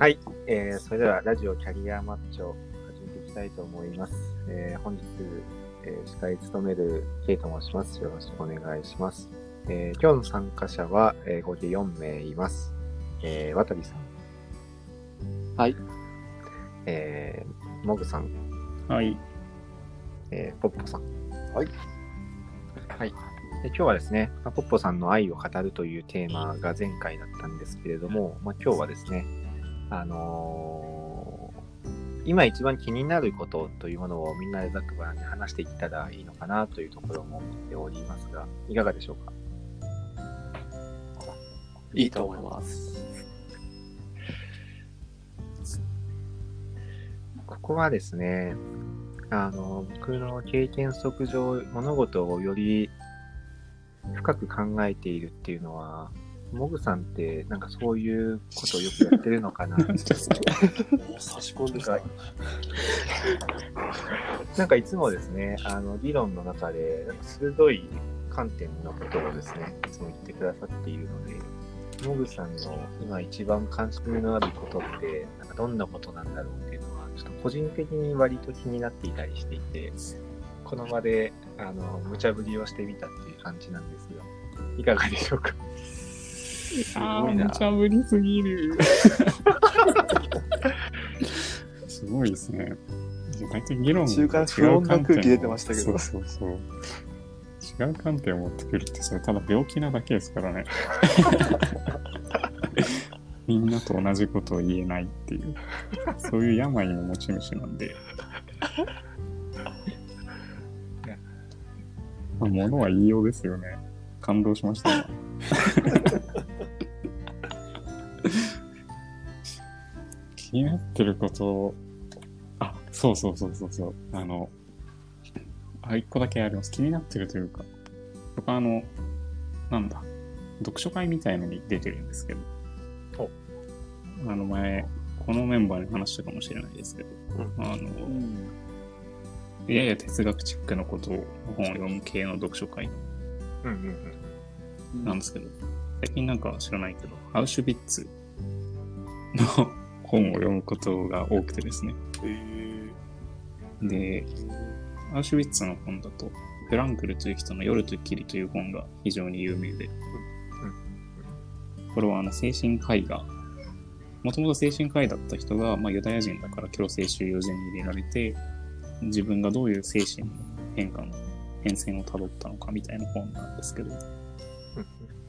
はい、えーそれではラジオキャリアマッチを始めていきたいと思います。えー本日、えー司会務めるケイと申します。よろしくお願いします。えー今日の参加者は、えー合計4名います。えー、渡さん。はい。えー、モグさん、はい。えーポッポさん。はい。はい。で今日はですね、まあポッポさんの愛を語るというテーマが前回だったんですけれども、まあ、今日はですね、あのー今一番気になることというものをみんなでざっくばらんに話していったらいいのかなというところも思っておりますが、いかがでしょうか？いいと思います。ここはですね、あの、僕の経験則上、物事をより深く考えているっていうのは、モグさんってなんかそういうことをよくやってるのかな？差し込んでた。なんかいつもですね、あの、議論の中で、なんか鋭い観点のことをですね、いつも言ってくださっているので、モグさんの今一番関心のあることって、なんかどんなことなんだろうっていうのは、ちょっと個人的に割と気になっていたりしていて、この場で、あの、無茶ぶりをしてみたっていう感じなんですが、いかがでしょうか？すあー、ごいな無。茶ぶりすぎる。すごいですね。大体議論中間不穏な空気出てましたけどそうそうそう。違う観点を持ってくるって、それただ病気なだけですからね。みんなと同じことを言えないっていう、そういう病の持ち主なんで。まあ、ものは言いようですよね。感動しました、今気になってること、あ、そうそうそうそうそう、あの、あ、一個だけあります。気になってるというか、僕はあの、なんだ、読書会みたいのに出てるんですけど、あの前、このメンバーに話したかもしれないですけど、あの、やや哲学チックなことを本を読む系の読書会うんうんうん。なんですけど、最近なんか知らないけど、アウシュビッツの本を読むことが多くてですね。えで、アウシュビッツの本だと、フランクルという人の夜ときりという本が非常に有名で、これはあの精神科医が、もともと精神科医だった人が、まあ、ユダヤ人だから強制収容所に入れられて、自分がどういう精神の変化の変遷をたどったのかみたいな本なんですけど、ま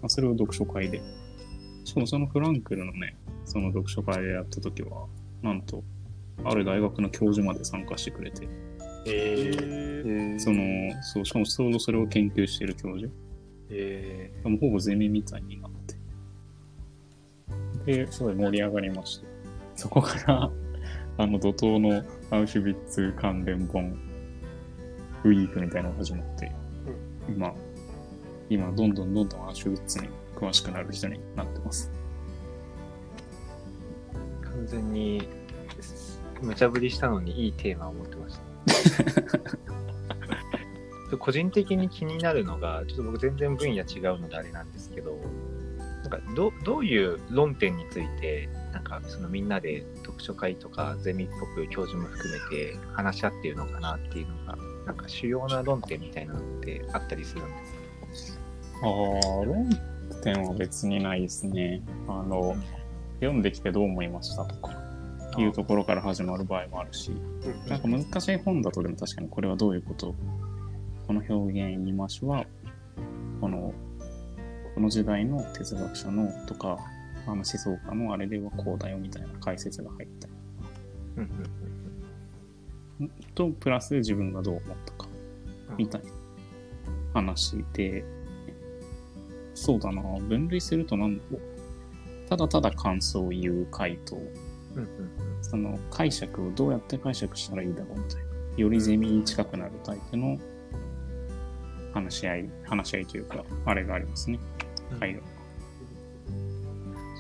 あ、それを読書会で。しかもそのフランクルのね、その読書会でやった時は、なんと、ある大学の教授まで参加してくれて、ええー、その、そう、しかもちょうどそれを研究している教授。えもうほぼゼミみたいになって。で、すごい盛り上がりまして。そこから、あの、怒涛のアウシュビッツ関連本、ウィークみたいなのが始まって、今、今、どんどんどんどんアウシュビッツに詳しくなる人になってます。ー、完全に無茶ぶりしたのにいいテーマを持ってました。個人的に気になるのが、ちょっと僕全然分野違うのであれなんですけど、なんかどどういう論点について、なんかそのみんなで読書会とかゼミっぽく教授も含めて話し合っているのかなっていうのが、なんか主要な論点みたいなのってあったりするんですか？ああ、論点は別にないですね。あの、読んできてどう思いましたとか、いうところから始まる場合もあるし、なんか難しい本だとでも確かにこれはどういうことこの表現言い回しは、この、この時代の哲学者のとか、あの思想家のあれではこうだよみたいな解説が入ったりうんうんと、プラス自分がどう思ったか、みたいな話で、そうだな、分類するとなんだ？ろう。ただただ感想を言う回答、うんうんその解釈をどうやって解釈したらいいだろうみたいな。よりゼミに近くなるタイプの話し合い、話し合いというか、あれがありますね。うん回が。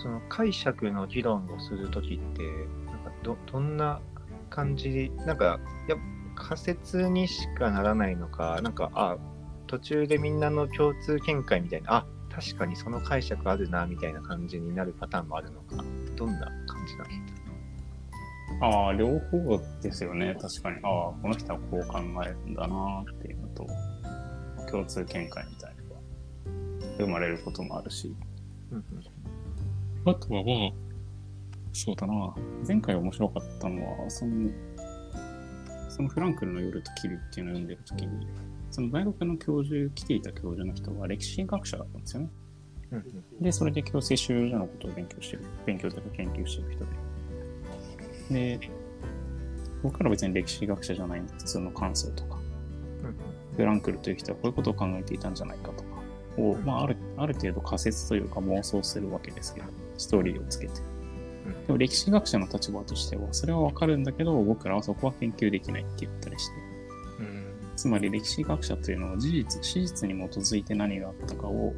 その解釈の議論をするときって、なんかどどんな感じ、なんか、や仮説にしかならないのか、なんか、あ、途中でみんなの共通見解みたいな、あ、確かにその解釈あるな、みたいな感じになるパターンもあるのか、どんな感じなんですかああ、両方ですよね。確かに。ああ、この人はこう考えるんだなっていうのと、共通見解みたいなのが生まれることもあるし。うんあとはまあ、そうだな。前回面白かったのは、その、そのフランクルの夜と霧っていうのを読んでるときに、その大学の教授、来ていた教授の人は歴史学者だったんですよね。うんうんで、それで強制収容所のことを勉強してる、勉強というか研究してる人で。で、僕らは別に歴史学者じゃないんで、普通の感想とか、うんフランクルという人はこういうことを考えていたんじゃないかとかを、まあ、あるある程度仮説というか妄想するわけですけど、ストーリーをつけて。うんでも歴史学者の立場としては、それはわかるんだけど、僕らはそこは研究できないって言ったりして。うんつまり歴史学者というのは事実、史実に基づいて何があったかを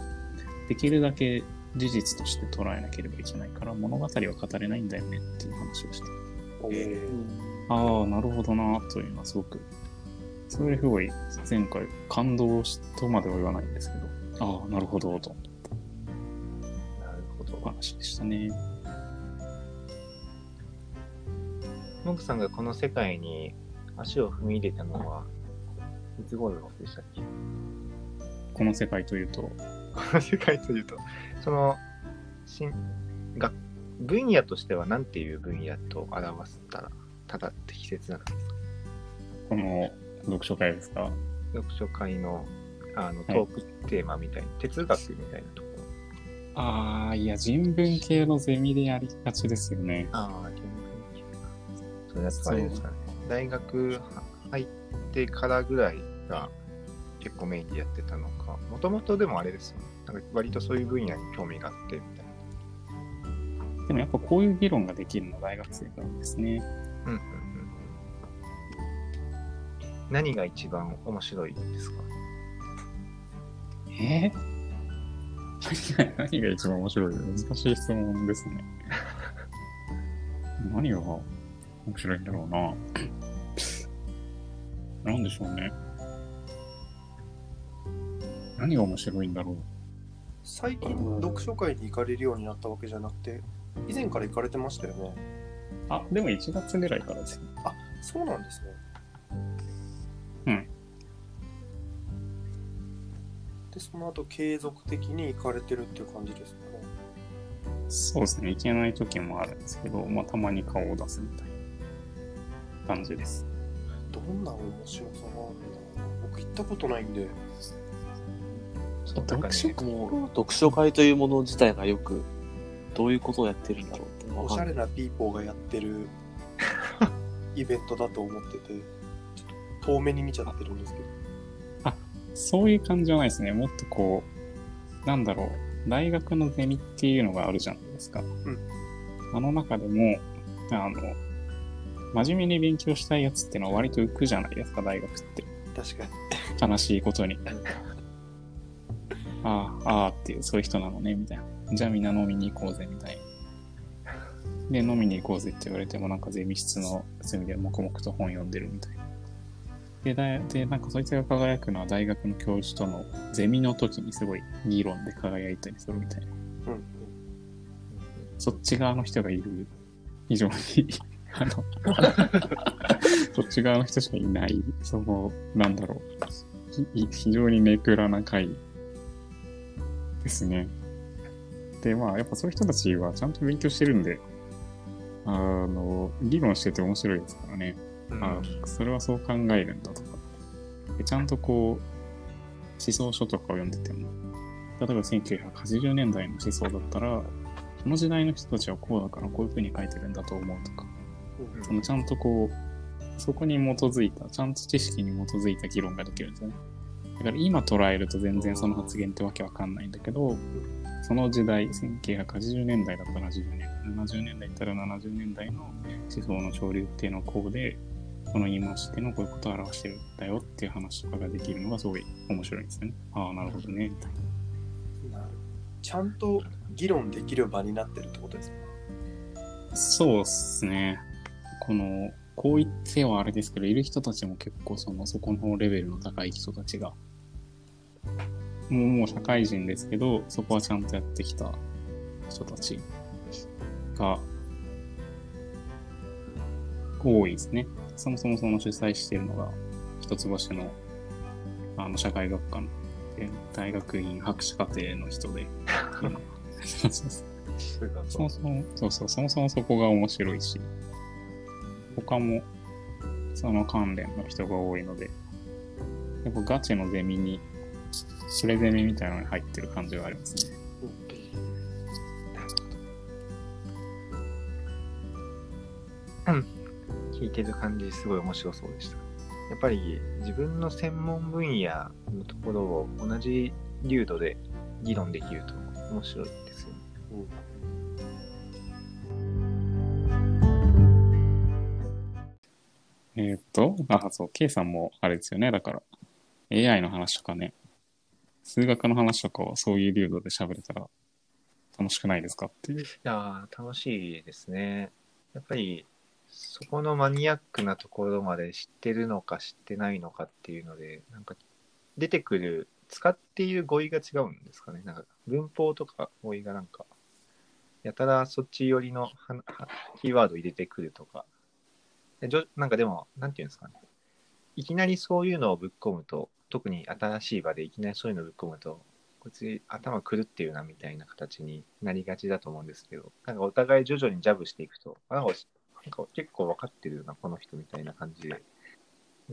できるだけ事実として捉えなければいけないから物語は語れないんだよねっていう話をして。えああ、なるほどなというのはすごく、それすごい前回感動しとまでは言わないんですけど、ああ、なるほどと思ったなるほどお。話でしたね。モグさんがこの世界に足を踏み入れたのは、いつ頃でしたっけ？この世界というと、この世界というと、その、しんが分野としては何ていう分野と表したら、ただ適切なんですか？この読書会ですか？読書会のあのいトークテーマみたいに、哲学みたいなところ。ああ、いや、人文系のゼミでやりがちですよね。ああ。それやっぱあれですかね。大学入ってからぐらいが結構メインでやってたのか。もともとでもあれですよね。なんか割とそういう分野に興味があってみたいな。でもやっぱこういう議論ができるのは大学生が多いですね。うんうんうん。何が一番面白いですか？え？ー何が、何が一番面白い？難しい質問ですね。何が？面白いんだろうな。なんでしょうね。何が面白いんだろう。最近読書会に行かれるようになったわけじゃなくて、以前から行かれてましたよね。あ、でも1月ぐらいからですね。そうなんですね。うん。で、その後継続的に行かれてるっていう感じですかね。そうですね。行けない時もあるんですけど、まあ、たまに顔を出すみたいな感じです。どんな面白さがあるんだろう僕行ったことないんで、読書もう読書会というもの自体がよくどういうことをやってるんだろうってわおしゃ。れなピーポーがやってる イベントだと思ってて、ちょっと遠目に見ちゃってるんですけど。そういう感じじゃないですね。もっとこう、なんだろう、大学のゼミっていうのがあるじゃないですか。んあの中でも、あの、真面目に勉強したいやつってのは割と浮くじゃないですか、大学って。確かに。悲しいことに。ああ、ああっていう、そういう人なのね、みたいな。じゃあみんな飲みに行こうぜ、みたいな。で、飲みに行こうぜって言われても、なんかゼミ室の隅で黙々と本読んでるみたいな。で、だで、なんかそいつが輝くのは大学の教授とのゼミの時にすごい議論で輝いたりするみたいな。うん。そっち側の人がいる、非常に、あの、そっち側の人しかいない、その、なんだろう、ひ非常にネクラな回ですね。で、まあ、やっぱそういう人たちはちゃんと勉強してるんで、あの、議論してて面白いですからね。うんあそれはそう考えるんだとか。でちゃんとこう、思想書とかを読んでても、例えば1980年代の思想だったら、その時代の人たちはこうだからこういう風に書いてるんだと思うとか、うんそのちゃんとこう、そこに基づいた、ちゃんと知識に基づいた議論ができるんですよね。だから今捉えると全然その発言ってわけわかんないんだけど、その時代、1980年代だったら80年代、70年代だったら70年代の思想の潮流っていうのはこうで、この言い回しっていうのはこういうことを表してるんだよっていう話とかができるのがすごい面白いんですよね。ああ、なるほどね、みたいな。ちゃんと議論できる場になってるってことですね。そうっすね。この、こう言ってはあれですけど、いる人たちも結構その、そこのレベルの高い人たちが、もう、もう社会人ですけど、そこはちゃんとやってきた人たちが、多いですね。そもそもその主催しているのが、一つ星の、あの、社会学科の、え大学院博士課程の人で、そもそも、そうそう、そもそもそこが面白いし、他も、その関連の人が多いので、やっぱガチのゼミに、プレゼミみたいなのに入ってる感じがありますね。聞いてる感じすごい面白そうでした。やっぱり自分の専門分野のところを同じ流度で議論できると面白いですよね。えーっと、あ、そう、K さんもあれですよね。だから、AI の話とかね、数学の話とかはそういう流度で喋れたら楽しくないですかっていう。いやー楽しいですね。やっぱりそこのマニアックなところまで知ってるのか知ってないのかっていうので、なんか出てくる、使っている語彙が違うんですかね。なんか文法とか語彙がなんか、やたらそっち寄りのキーワード入れてくるとか。なんかでも、なんていうんですかね。いきなりそういうのをぶっ込むと、特に新しい場でいきなりそういうのをぶっ込むと、こいつ頭狂ってるなみたいな形になりがちだと思うんですけど、なんかお互い徐々にジャブしていくと、なんか結構分かってるような、この人みたいな感じで、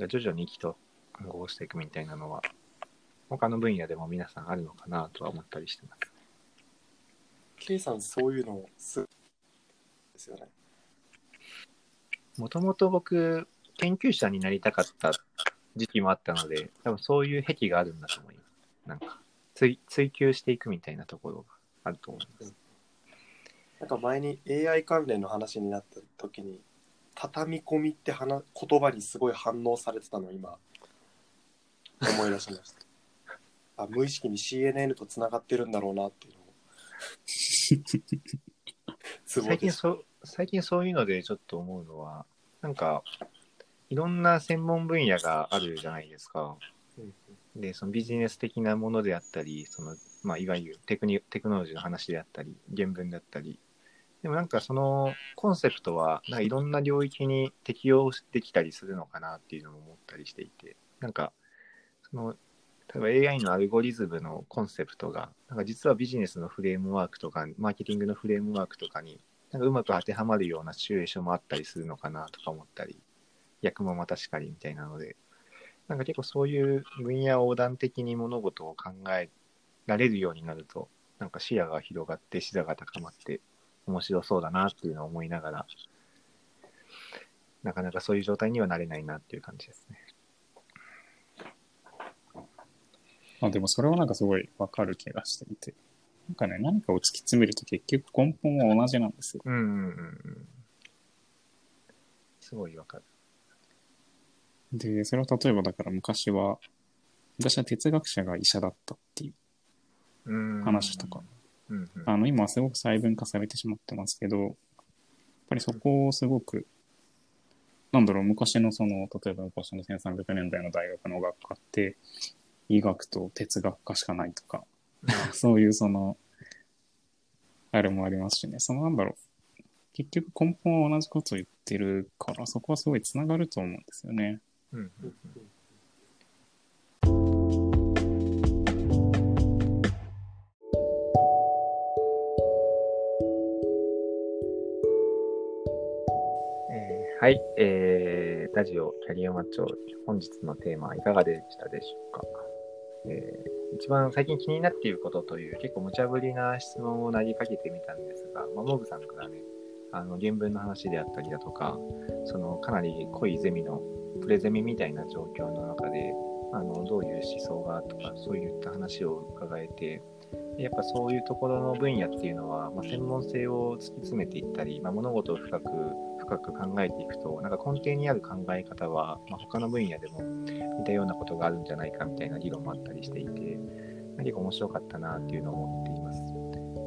徐々に意気と暗号していくみたいなのは、他の分野でも皆さんあるのかなとは思ったりしてます。K さんそういうのすですよね。もともと僕、研究者になりたかった時期もあったので、多分そういう癖があるんだと思います。なんか追、追求していくみたいなところがあると思います。なんか前に AI 関連の話になった時に、畳み込みって話言葉にすごい反応されてたのを今、思い出しました。あ無意識に CNN とつながってるんだろうなっていうのを。最近そう、最近そういうのでちょっと思うのは、なんか、いろんな専門分野があるじゃないですか。うんで、そのビジネス的なものであったり、その、まあ、いわゆるテクニテクノロジーの話であったり、原文だったり。でもなんかそのコンセプトは、なんかいろんな領域に適用できたりするのかなっていうのも思ったりしていて、なんか、その、例えば AI のアルゴリズムのコンセプトが、なんか実はビジネスのフレームワークとか、マーケティングのフレームワークとかに、なんかうまく当てはまるようなシチュエーションもあったりするのかなとか思ったり、役もまたしかりみたいなので、なんか結構そういう分野横断的に物事を考えられるようになると、なんか視野が広がって視座が高まって面白そうだなっていうのを思いながら、なかなかそういう状態にはなれないなっていう感じですね。あでもそれはなんかすごいわかる気がしていて。なんかね、何かを突き詰めると結局根本は同じなんですよ。うんうんうんうん。すごいわかる。で、それは例えばだから昔は、昔は哲学者が医者だったっていううん話とか。うんうんあの、今はすごく細分化されてしまってますけど、やっぱりそこをすごく、なんだろう、昔のその、例えば昔の1300年代の大学の学科って、医学と哲学科しかないとか、そういうその、あれもありますしね、そのなんだろう、結局根本は同じことを言ってるから、そこはすごいつながると思うんですよね。うん。はい、えー、ラジオキャリアマッチョ、本日のテーマいかがでしたでしょうか、えー一番最近気になっていることという結構無茶ぶりな質問を投げかけてみたんですが、まあ、モグさんからね、あの原文の話であったりだとか、そのかなり濃いゼミのプレゼミみたいな状況の中で、あのどういう思想がとか、そういった話を伺えて、やっぱそういうところの分野っていうのは、まあ、専門性を突き詰めていったり、まあ、物事を深く深く考えていくと、なんか根底にある考え方は、まあ、他の分野でも似たようなことがあるんじゃないかみたいな議論もあったりしていて、結構面白かったなっていうのを思っています。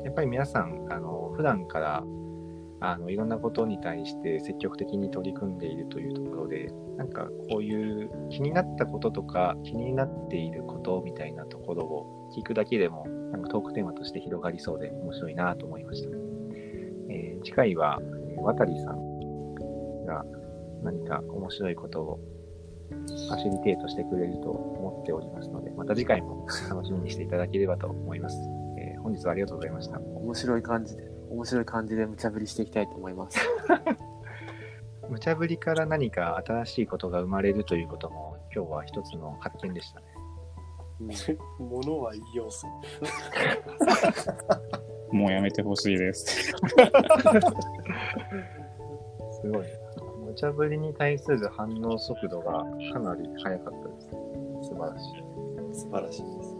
やっぱり皆さん、あの普段からあのいろんなことに対して積極的に取り組んでいるというところで、なんかこういう気になったこととか気になっていることみたいなところを聞くだけでも、なんかトークテーマとして広がりそうで面白いなと思いました。えー次回は、渡さんが何か面白いことをファシリテートしてくれると思っておりますので、また次回も楽しみにしていただければと思います。えー本日はありがとうございました。面白い感じで、面白い感じで無茶ぶりしていきたいと思います。無茶ぶりから何か新しいことが生まれるということも今日は一つの発見でしたね。ものは言いようす。もうやめてほしいです。すごいな。無茶ぶりに対する反応速度がかなり速かったです。素晴らしい。素晴らしいです。